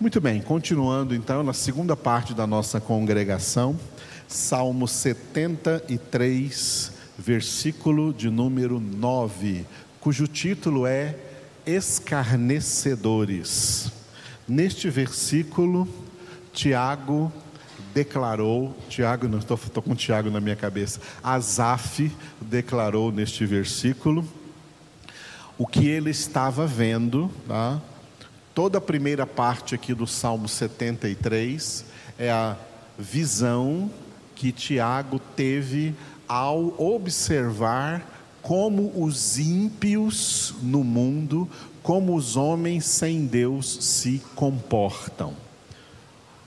Muito bem, continuando então na segunda parte da nossa congregação, Salmo 73, versículo de número 9, cujo título é Escarnecedores. Neste versículo, Tiago declarou, Tiago, não estou, com Tiago na minha cabeça, Asaf declarou neste versículo o que ele estava vendo, tá? Toda a primeira parte aqui do Salmo 73 é a visão que Tiago teve ao observar como os ímpios no mundo, como os homens sem Deus se comportam.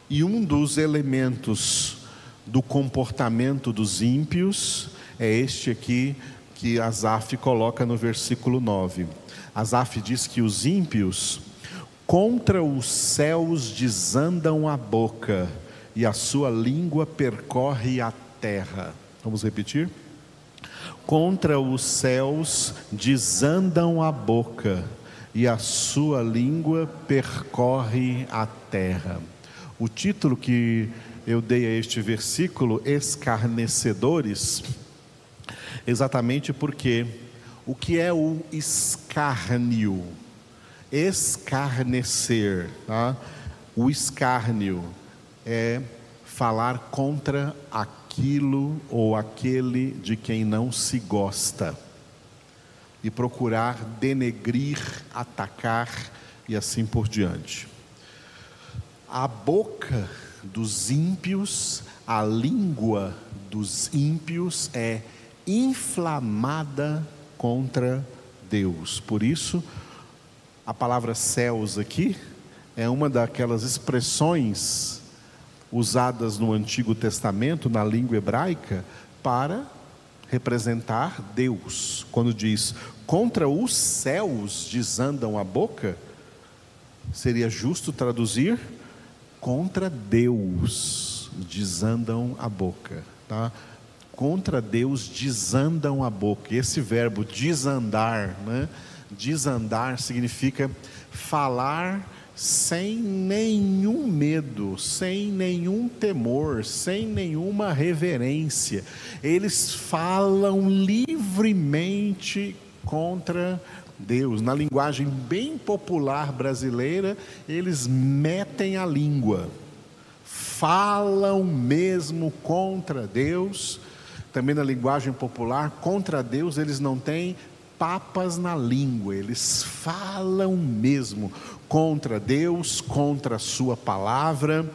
E um dos elementos do comportamento dos ímpios é este aqui que Asaf coloca no versículo 9. Asaf diz que os ímpios Contra os céus desandam a boca, e a sua língua percorre a terra. Vamos repetir? Contra os céus desandam a boca, e a sua língua percorre a terra. O título que eu dei a este versículo, escarnecedores, exatamente porque o que é o escárnio? Escarnecer. Tá? O escárnio é falar contra aquilo ou aquele de quem não se gosta e procurar denegrir, atacar e assim por diante. A boca dos ímpios, a língua dos ímpios é inflamada contra Deus. Por isso, a palavra céus aqui é uma daquelas expressões usadas no Antigo Testamento, na língua hebraica, para representar Deus. Quando diz contra os céus desandam a boca, seria justo traduzir contra Deus desandam a boca, tá? Contra Deus desandam a boca. Esse verbo desandar, né? Desandar significa falar sem nenhum medo, sem nenhum temor, sem nenhuma reverência. Eles falam livremente contra Deus. Na linguagem bem popular brasileira, eles metem a língua, falam mesmo contra Deus. Também na linguagem popular, contra Deus eles não têm papas na língua, eles falam mesmo contra Deus, contra a Sua palavra.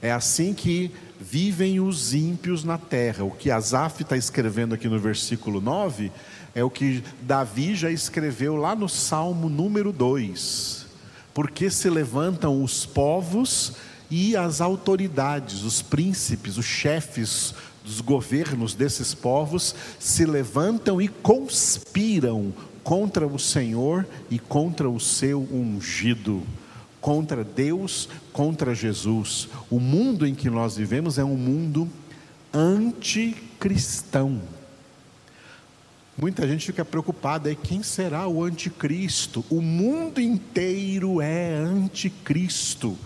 É assim que vivem os ímpios na terra. O que Asaf está escrevendo aqui no versículo 9 é o que Davi já escreveu lá no Salmo número 2. Porque se levantam os povos e as autoridades, os príncipes, os chefes dos governos desses povos se levantam e conspiram contra o Senhor e contra o seu ungido, contra Deus, contra Jesus. O mundo em que nós vivemos é um mundo anticristão. Muita gente fica preocupada, é quem será o anticristo? O mundo inteiro é anticristo.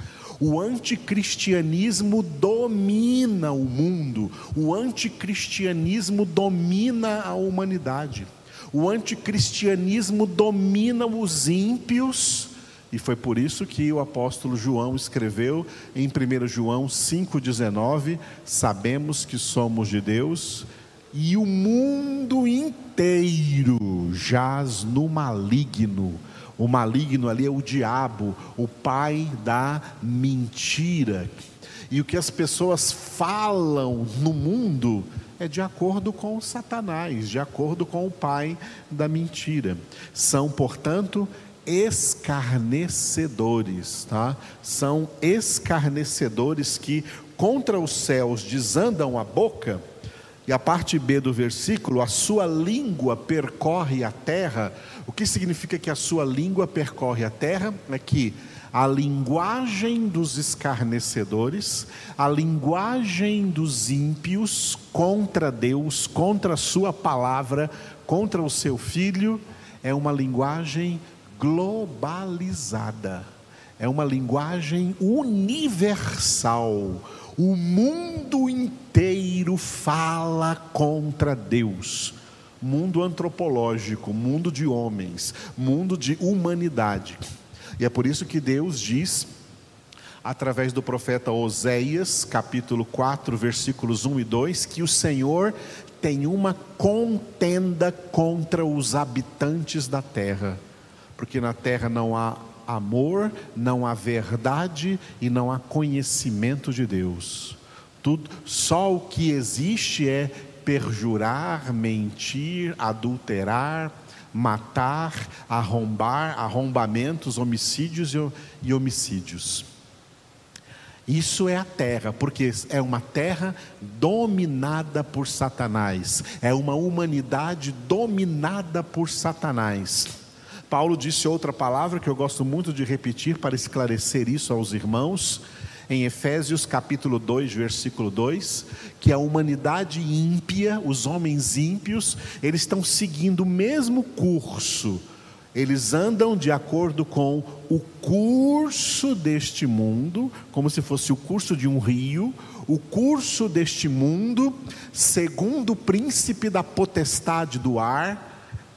O anticristianismo domina o mundo, o anticristianismo domina a humanidade, o anticristianismo domina os ímpios, e foi por isso que o apóstolo João escreveu em 1 João 5,19: Sabemos que somos de Deus e o mundo inteiro jaz no maligno. O maligno ali é o diabo, o pai da mentira. E o que as pessoas falam no mundo é de acordo com Satanás, de acordo com o pai da mentira. São, portanto, escarnecedores, tá? São escarnecedores que contra os céus desandam a boca. E a parte B do versículo, a sua língua percorre a terra, o que significa que a sua língua percorre a terra? É que a linguagem dos escarnecedores, a linguagem dos ímpios contra Deus, contra a Sua palavra, contra o seu filho, é uma linguagem globalizada, é uma linguagem universal. O mundo inteiro fala contra Deus. Mundo antropológico, mundo de homens, mundo de humanidade. E é por isso que Deus diz, através do profeta Oséias, capítulo 4, versículos 1 e 2, que o Senhor tem uma contenda contra os habitantes da terra, porque na terra não há amor, não há verdade e não há conhecimento de Deus. Tudo, só o que existe é perjurar, mentir, adulterar, matar, arrombar, arrombamentos, homicídios e homicídios. Isso é a terra, porque é uma terra dominada por Satanás, é uma humanidade dominada por Satanás. Paulo disse outra palavra que eu gosto muito de repetir para esclarecer isso aos irmãos, em Efésios capítulo 2, versículo 2, que a humanidade ímpia, os homens ímpios, eles estão seguindo o mesmo curso. Eles andam de acordo com o curso deste mundo, como se fosse o curso de um rio, o curso deste mundo, segundo o príncipe da potestade do ar,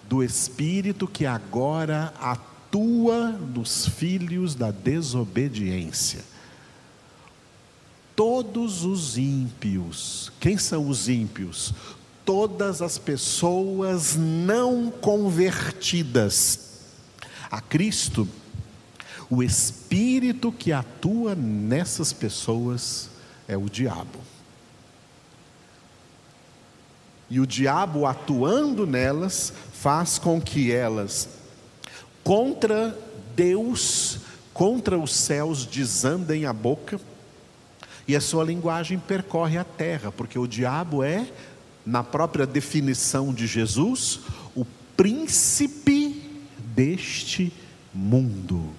do espírito que agora atua nos filhos da desobediência. Todos os ímpios, quem são os ímpios? todas as pessoas não convertidas a Cristo, o espírito que atua nessas pessoas é o diabo. E o diabo atuando nelas faz com que elas, contra Deus, contra os céus, desandem a boca, e a sua linguagem percorre a terra, porque o diabo é na própria definição de Jesus, o príncipe deste mundo.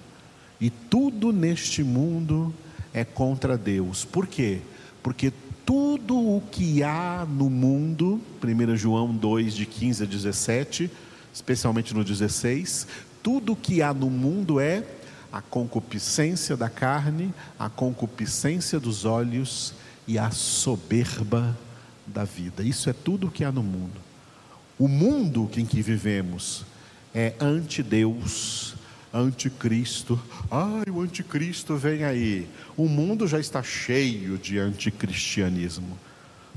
E tudo neste mundo é contra Deus. Por quê? Porque tudo o que há no mundo, 1 João 2, de 15 a 17, especialmente no 16, tudo o que há no mundo é a concupiscência da carne, a concupiscência dos olhos e a soberba da vida. Isso é tudo o que há no mundo. O mundo em que vivemos é anti-Deus, anticristo. Ai, o anticristo vem aí. O mundo já está cheio de anticristianismo.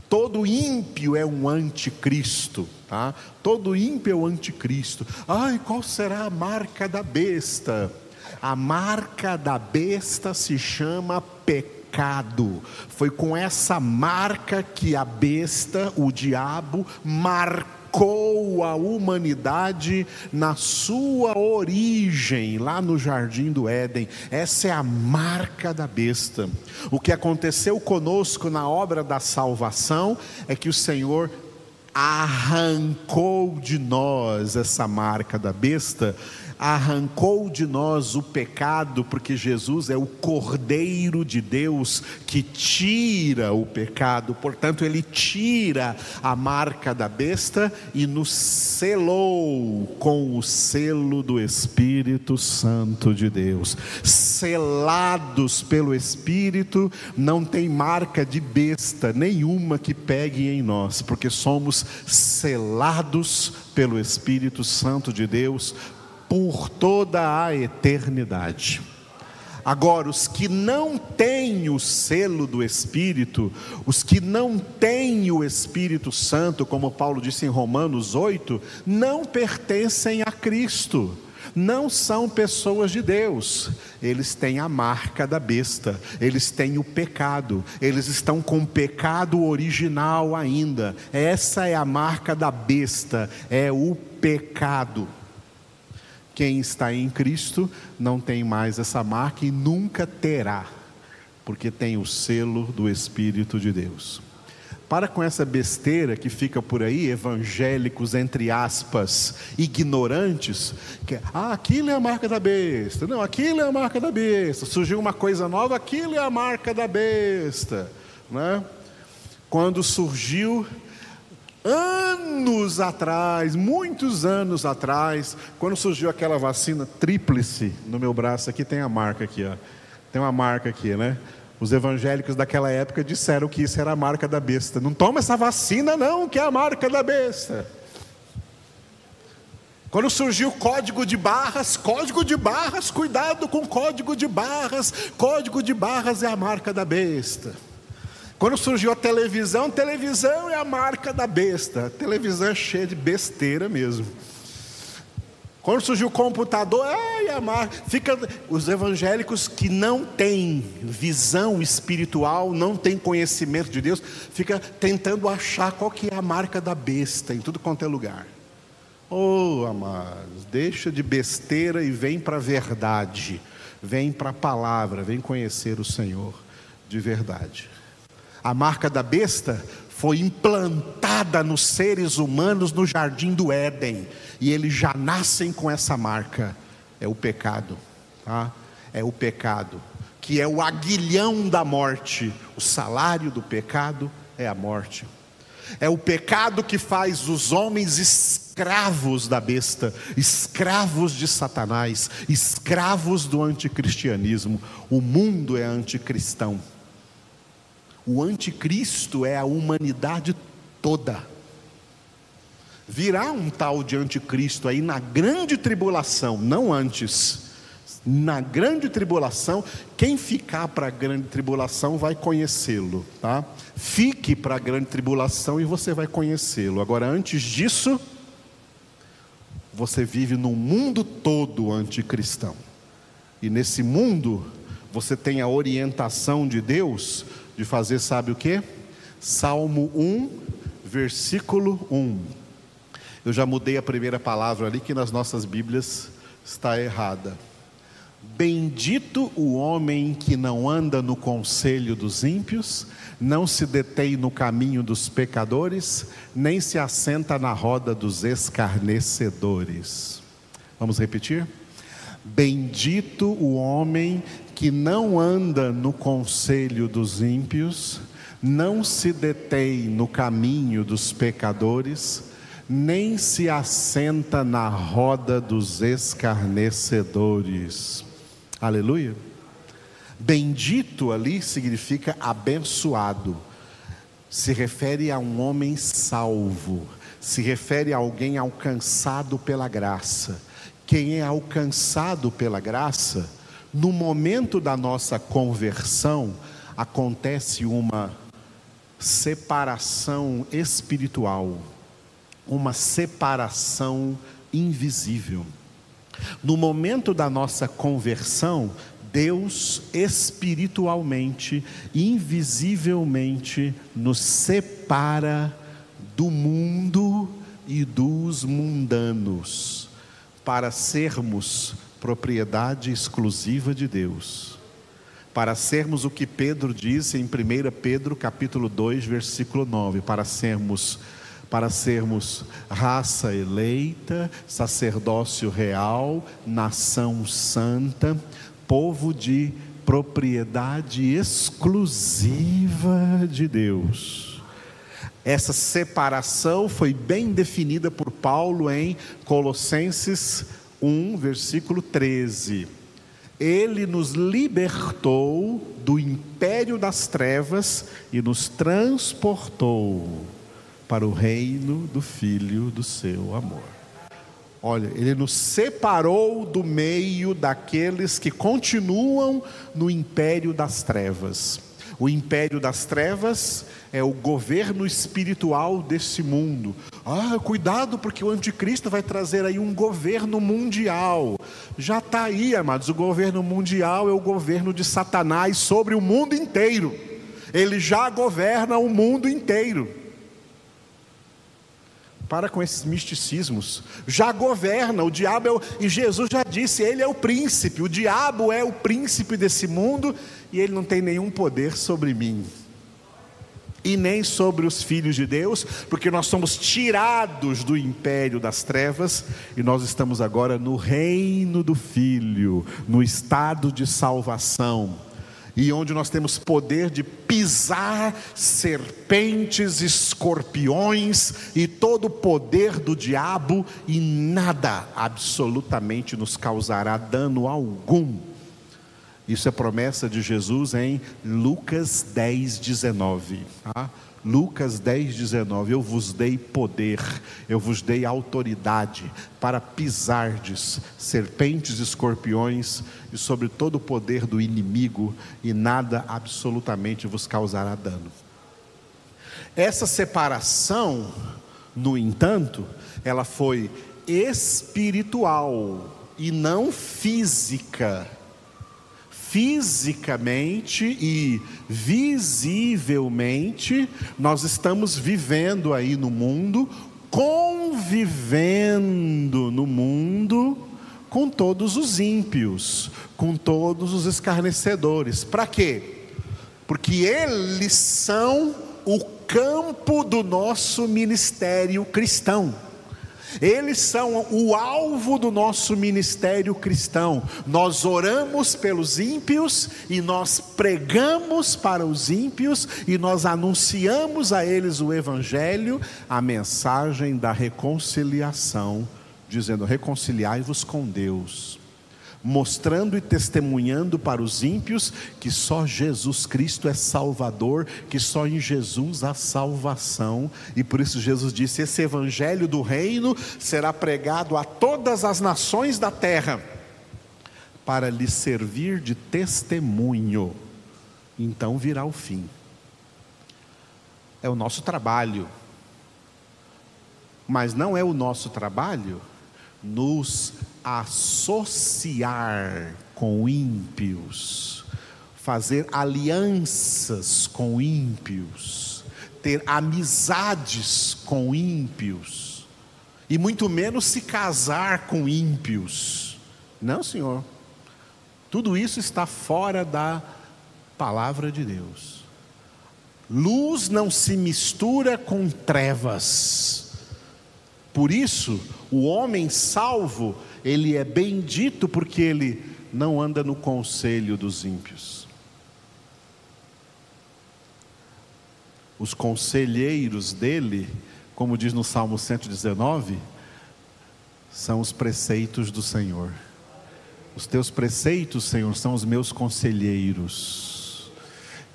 Todo ímpio é um anticristo, tá? Todo ímpio é o anticristo. Ai, qual será a marca da besta? A marca da besta se chama pecado. Foi com essa marca que a besta, o diabo, marcou a humanidade na sua origem, lá no jardim do Éden. Essa é a marca da besta. O que aconteceu conosco na obra da salvação é que o Senhor arrancou de nós essa marca da besta arrancou de nós o pecado, porque Jesus é o Cordeiro de Deus que tira o pecado, portanto, ele tira a marca da besta e nos selou com o selo do Espírito Santo de Deus. Selados pelo Espírito, não tem marca de besta nenhuma que pegue em nós, porque somos selados pelo Espírito Santo de Deus por toda a eternidade. Agora, os que não têm o selo do Espírito, os que não têm o Espírito Santo, como Paulo disse em Romanos 8, não pertencem a Cristo, não são pessoas de Deus, eles têm a marca da besta, eles têm o pecado, eles estão com o pecado original ainda, essa é a marca da besta, é o pecado. Quem está em Cristo não tem mais essa marca e nunca terá, porque tem o selo do Espírito de Deus. Para com essa besteira que fica por aí, evangélicos, entre aspas, ignorantes, que ah, aquilo é a marca da besta, não, aquilo é a marca da besta, surgiu uma coisa nova, aquilo é a marca da besta, né? Quando surgiu Anos atrás, muitos anos atrás, quando surgiu aquela vacina tríplice no meu braço, aqui tem a marca aqui, ó. Tem uma marca aqui, né? Os evangélicos daquela época disseram que isso era a marca da besta. Não toma essa vacina, não, que é a marca da besta. Quando surgiu código de barras, código de barras, cuidado com código de barras, código de barras é a marca da besta. Quando surgiu a televisão, televisão é a marca da besta. A televisão é cheia de besteira mesmo. Quando surgiu o computador, ai, a marca. Fica os evangélicos que não têm visão espiritual, não têm conhecimento de Deus, fica tentando achar qual que é a marca da besta em tudo quanto é lugar. Oh, amados, deixa de besteira e vem para a verdade. Vem para a palavra, vem conhecer o Senhor de verdade. A marca da besta foi implantada nos seres humanos no jardim do Éden, e eles já nascem com essa marca. É o pecado, tá? É o pecado, que é o aguilhão da morte. O salário do pecado é a morte. É o pecado que faz os homens escravos da besta, escravos de Satanás, escravos do anticristianismo. O mundo é anticristão. O anticristo é a humanidade toda. Virá um tal de anticristo aí na grande tribulação, não antes. Na grande tribulação, quem ficar para a grande tribulação vai conhecê-lo, tá? Fique para a grande tribulação e você vai conhecê-lo. Agora, antes disso, você vive num mundo todo anticristão. E nesse mundo, você tem a orientação de Deus de fazer, sabe o que? Salmo 1, versículo 1. Eu já mudei a primeira palavra ali, que nas nossas Bíblias está errada. Bendito o homem que não anda no conselho dos ímpios, não se detém no caminho dos pecadores, nem se assenta na roda dos escarnecedores. Vamos repetir? Bendito o homem que não anda no conselho dos ímpios, não se detém no caminho dos pecadores, nem se assenta na roda dos escarnecedores. Aleluia. Bendito ali significa abençoado, se refere a um homem salvo, se refere a alguém alcançado pela graça. Quem é alcançado pela graça, no momento da nossa conversão, acontece uma separação espiritual, uma separação invisível. No momento da nossa conversão, Deus espiritualmente, invisivelmente, nos separa do mundo e dos mundanos, para sermos propriedade exclusiva de Deus. Para sermos o que Pedro disse em 1 Pedro capítulo 2, versículo 9, para sermos para sermos raça eleita, sacerdócio real, nação santa, povo de propriedade exclusiva de Deus. Essa separação foi bem definida por Paulo em Colossenses 1, versículo 13. Ele nos libertou do império das trevas e nos transportou para o reino do Filho do seu amor. Olha, ele nos separou do meio daqueles que continuam no império das trevas. O império das trevas é o governo espiritual desse mundo. Ah, cuidado, porque o anticristo vai trazer aí um governo mundial. Já está aí, amados, o governo mundial é o governo de Satanás sobre o mundo inteiro. Ele já governa o mundo inteiro. Para com esses misticismos. Já governa, o diabo é o, e Jesus já disse, ele é o príncipe, o diabo é o príncipe desse mundo e ele não tem nenhum poder sobre mim. E nem sobre os filhos de Deus, porque nós somos tirados do império das trevas e nós estamos agora no reino do Filho, no estado de salvação. e onde nós temos poder de pisar serpentes, escorpiões e todo o poder do diabo, e nada absolutamente nos causará dano algum. Isso é promessa de Jesus em Lucas 10, 19. Tá? Lucas 10, 19: Eu vos dei poder, eu vos dei autoridade para pisardes serpentes escorpiões e sobre todo o poder do inimigo, e nada absolutamente vos causará dano. Essa separação, no entanto, ela foi espiritual e não física fisicamente e visivelmente, nós estamos vivendo aí no mundo, convivendo no mundo com todos os ímpios, com todos os escarnecedores. Para quê? Porque eles são o campo do nosso ministério cristão. Eles são o alvo do nosso ministério cristão. Nós oramos pelos ímpios e nós pregamos para os ímpios e nós anunciamos a eles o evangelho, a mensagem da reconciliação, dizendo: reconciliai-vos com Deus mostrando e testemunhando para os ímpios que só Jesus Cristo é Salvador, que só em Jesus há salvação, e por isso Jesus disse: esse evangelho do reino será pregado a todas as nações da terra, para lhe servir de testemunho, então virá o fim. É o nosso trabalho, mas não é o nosso trabalho nos associar com ímpios, fazer alianças com ímpios, ter amizades com ímpios, e muito menos se casar com ímpios. Não, Senhor. Tudo isso está fora da palavra de Deus. Luz não se mistura com trevas. Por isso, o homem salvo ele é bendito porque ele não anda no conselho dos ímpios. Os conselheiros dele, como diz no Salmo 119, são os preceitos do Senhor. Os teus preceitos, Senhor, são os meus conselheiros.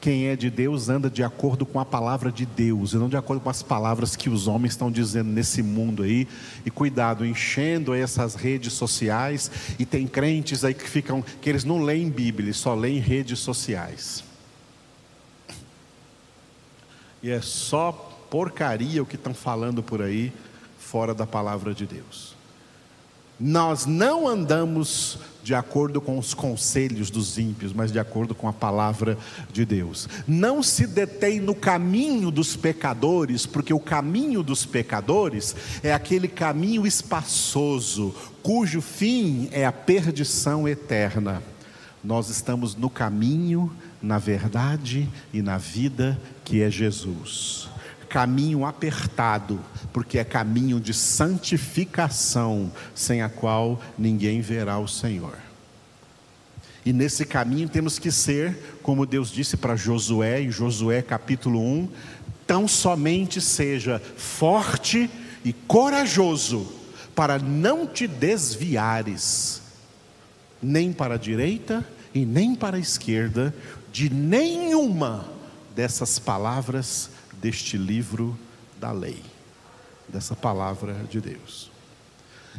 Quem é de Deus anda de acordo com a palavra de Deus e não de acordo com as palavras que os homens estão dizendo nesse mundo aí. E cuidado, enchendo essas redes sociais e tem crentes aí que ficam que eles não leem Bíblia, só leem redes sociais. E é só porcaria o que estão falando por aí fora da palavra de Deus. Nós não andamos de acordo com os conselhos dos ímpios, mas de acordo com a palavra de Deus. Não se detém no caminho dos pecadores, porque o caminho dos pecadores é aquele caminho espaçoso, cujo fim é a perdição eterna. Nós estamos no caminho, na verdade e na vida que é Jesus caminho apertado, porque é caminho de santificação, sem a qual ninguém verá o Senhor. E nesse caminho temos que ser, como Deus disse para Josué, em Josué capítulo 1, tão somente seja forte e corajoso, para não te desviares, nem para a direita e nem para a esquerda, de nenhuma dessas palavras deste livro da lei, dessa palavra de Deus.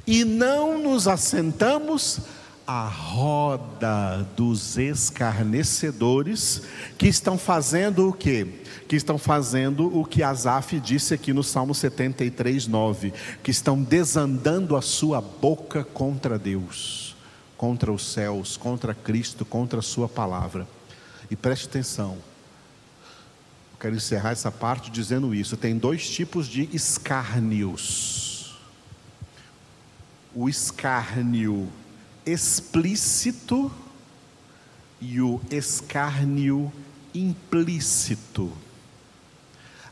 E não nos assentamos à roda dos escarnecedores que estão fazendo o quê? Que estão fazendo o que Asaf disse aqui no Salmo 73, 9, que estão desandando a sua boca contra Deus, contra os céus, contra Cristo, contra a sua palavra. E preste atenção, quero encerrar essa parte dizendo isso. Tem dois tipos de escárnios. O escárnio explícito e o escárnio implícito.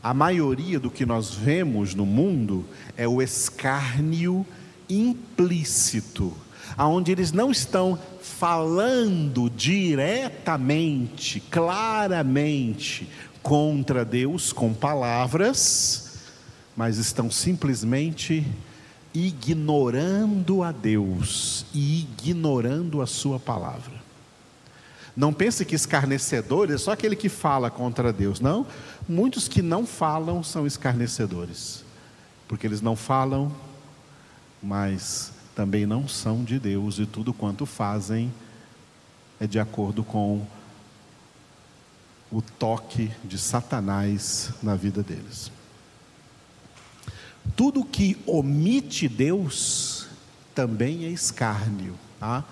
A maioria do que nós vemos no mundo é o escárnio implícito. aonde eles não estão falando diretamente, claramente contra Deus com palavras, mas estão simplesmente ignorando a Deus e ignorando a Sua palavra. Não pense que escarnecedor é só aquele que fala contra Deus. Não, muitos que não falam são escarnecedores, porque eles não falam, mas também não são de Deus e tudo quanto fazem é de acordo com o toque de Satanás na vida deles. Tudo que omite Deus também é escárnio. Tá?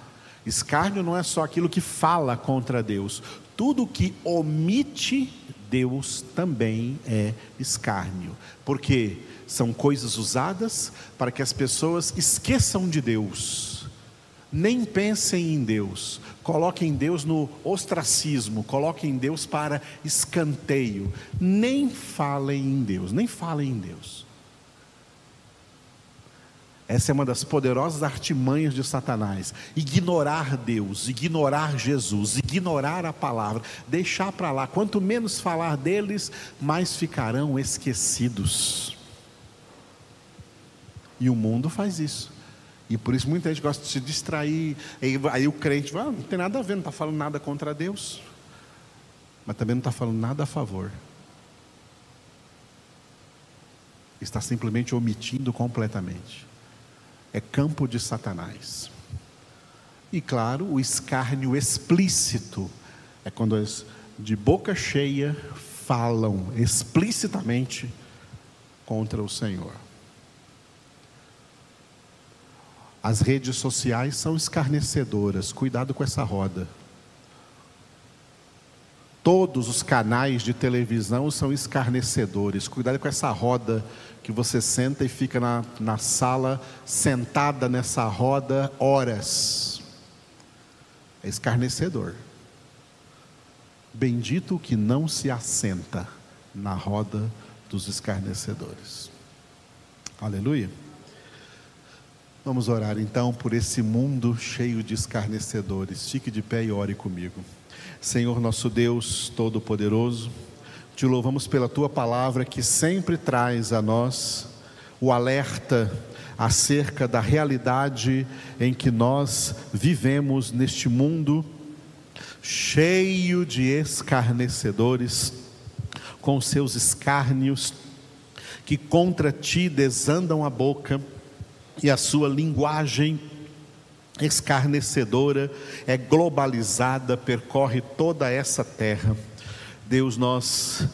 Escárnio não é só aquilo que fala contra Deus, tudo que omite Deus também é escárnio, porque são coisas usadas para que as pessoas esqueçam de Deus, nem pensem em Deus, coloquem Deus no ostracismo, coloquem Deus para escanteio, nem falem em Deus, nem falem em Deus. Essa é uma das poderosas artimanhas de Satanás. Ignorar Deus, ignorar Jesus, ignorar a palavra, deixar para lá. Quanto menos falar deles, mais ficarão esquecidos. E o mundo faz isso. E por isso muita gente gosta de se distrair. Aí, aí o crente ah, não tem nada a ver, não está falando nada contra Deus. Mas também não está falando nada a favor. Está simplesmente omitindo completamente é campo de Satanás. E claro, o escárnio explícito é quando as de boca cheia falam explicitamente contra o Senhor. As redes sociais são escarnecedoras, cuidado com essa roda. Todos os canais de televisão são escarnecedores. Cuidado com essa roda que você senta e fica na, na sala, sentada nessa roda horas. É escarnecedor. Bendito o que não se assenta na roda dos escarnecedores. Aleluia. Vamos orar então por esse mundo cheio de escarnecedores. Fique de pé e ore comigo. Senhor nosso Deus Todo-Poderoso, te louvamos pela tua palavra que sempre traz a nós o alerta acerca da realidade em que nós vivemos neste mundo cheio de escarnecedores, com seus escárnios, que contra ti desandam a boca e a sua linguagem escarnecedora, é globalizada, percorre toda essa terra. Deus, nós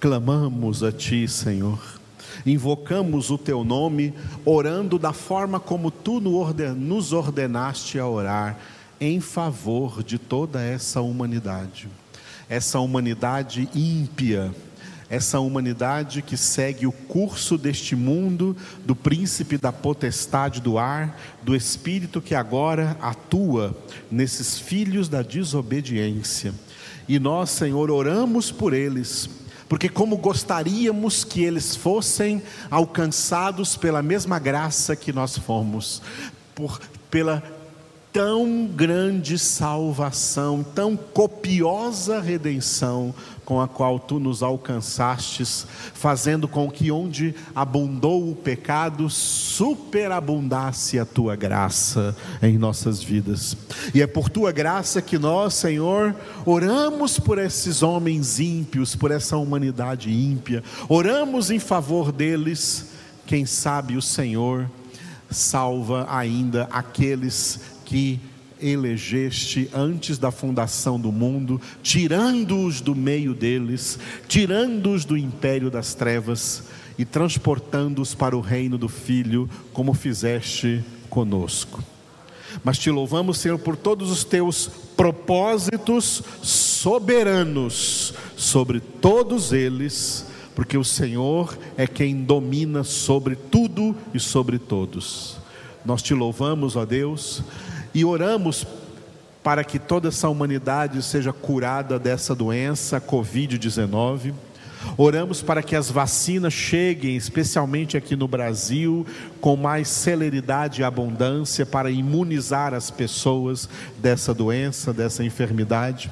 clamamos a Ti, Senhor, invocamos o Teu nome, orando da forma como Tu nos ordenaste a orar, em favor de toda essa humanidade, essa humanidade ímpia, essa humanidade que segue o curso deste mundo, do príncipe da potestade do ar, do espírito que agora atua nesses filhos da desobediência. E nós, Senhor, oramos por eles, porque como gostaríamos que eles fossem alcançados pela mesma graça que nós fomos, por, pela tão grande salvação, tão copiosa redenção com a qual tu nos alcançastes, fazendo com que onde abundou o pecado, superabundasse a tua graça em nossas vidas. E é por tua graça que nós, Senhor, oramos por esses homens ímpios, por essa humanidade ímpia, oramos em favor deles. Quem sabe o Senhor salva ainda aqueles que elegeste antes da fundação do mundo, tirando-os do meio deles, tirando-os do império das trevas e transportando-os para o reino do Filho, como fizeste conosco. Mas te louvamos, Senhor, por todos os teus propósitos soberanos sobre todos eles, porque o Senhor é quem domina sobre tudo e sobre todos. Nós te louvamos, ó Deus, e oramos para que toda essa humanidade seja curada dessa doença, Covid-19. Oramos para que as vacinas cheguem, especialmente aqui no Brasil, com mais celeridade e abundância para imunizar as pessoas dessa doença, dessa enfermidade.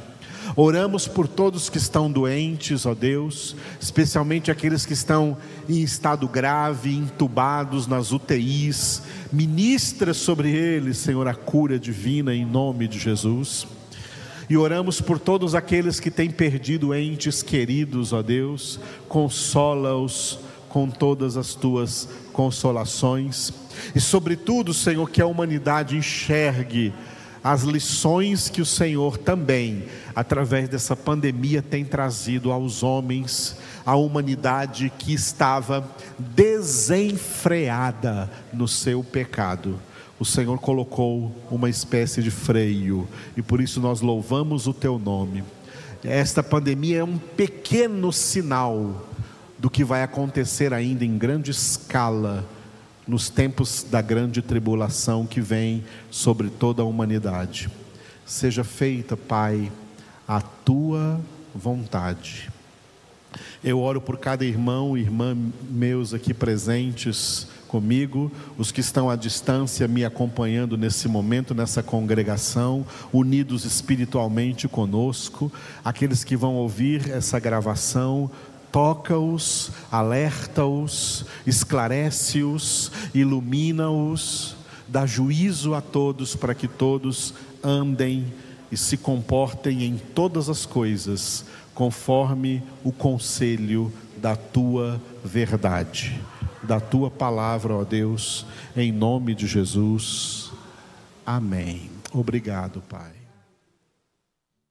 Oramos por todos que estão doentes, ó Deus, especialmente aqueles que estão em estado grave, entubados nas UTIs. Ministra sobre eles, Senhor, a cura divina em nome de Jesus. E oramos por todos aqueles que têm perdido entes queridos, ó Deus, consola-os com todas as tuas consolações. E sobretudo, Senhor, que a humanidade enxergue as lições que o Senhor também, através dessa pandemia, tem trazido aos homens, à humanidade que estava desenfreada no seu pecado o Senhor colocou uma espécie de freio e por isso nós louvamos o teu nome. Esta pandemia é um pequeno sinal do que vai acontecer ainda em grande escala nos tempos da grande tribulação que vem sobre toda a humanidade. Seja feita, Pai, a tua vontade. Eu oro por cada irmão e irmã meus aqui presentes comigo, os que estão à distância me acompanhando nesse momento, nessa congregação, unidos espiritualmente conosco, aqueles que vão ouvir essa gravação, toca-os, alerta-os, esclarece-os, ilumina-os, dá juízo a todos para que todos andem e se comportem em todas as coisas conforme o conselho da tua verdade da tua palavra, ó Deus, em nome de Jesus. Amém. Obrigado, Pai.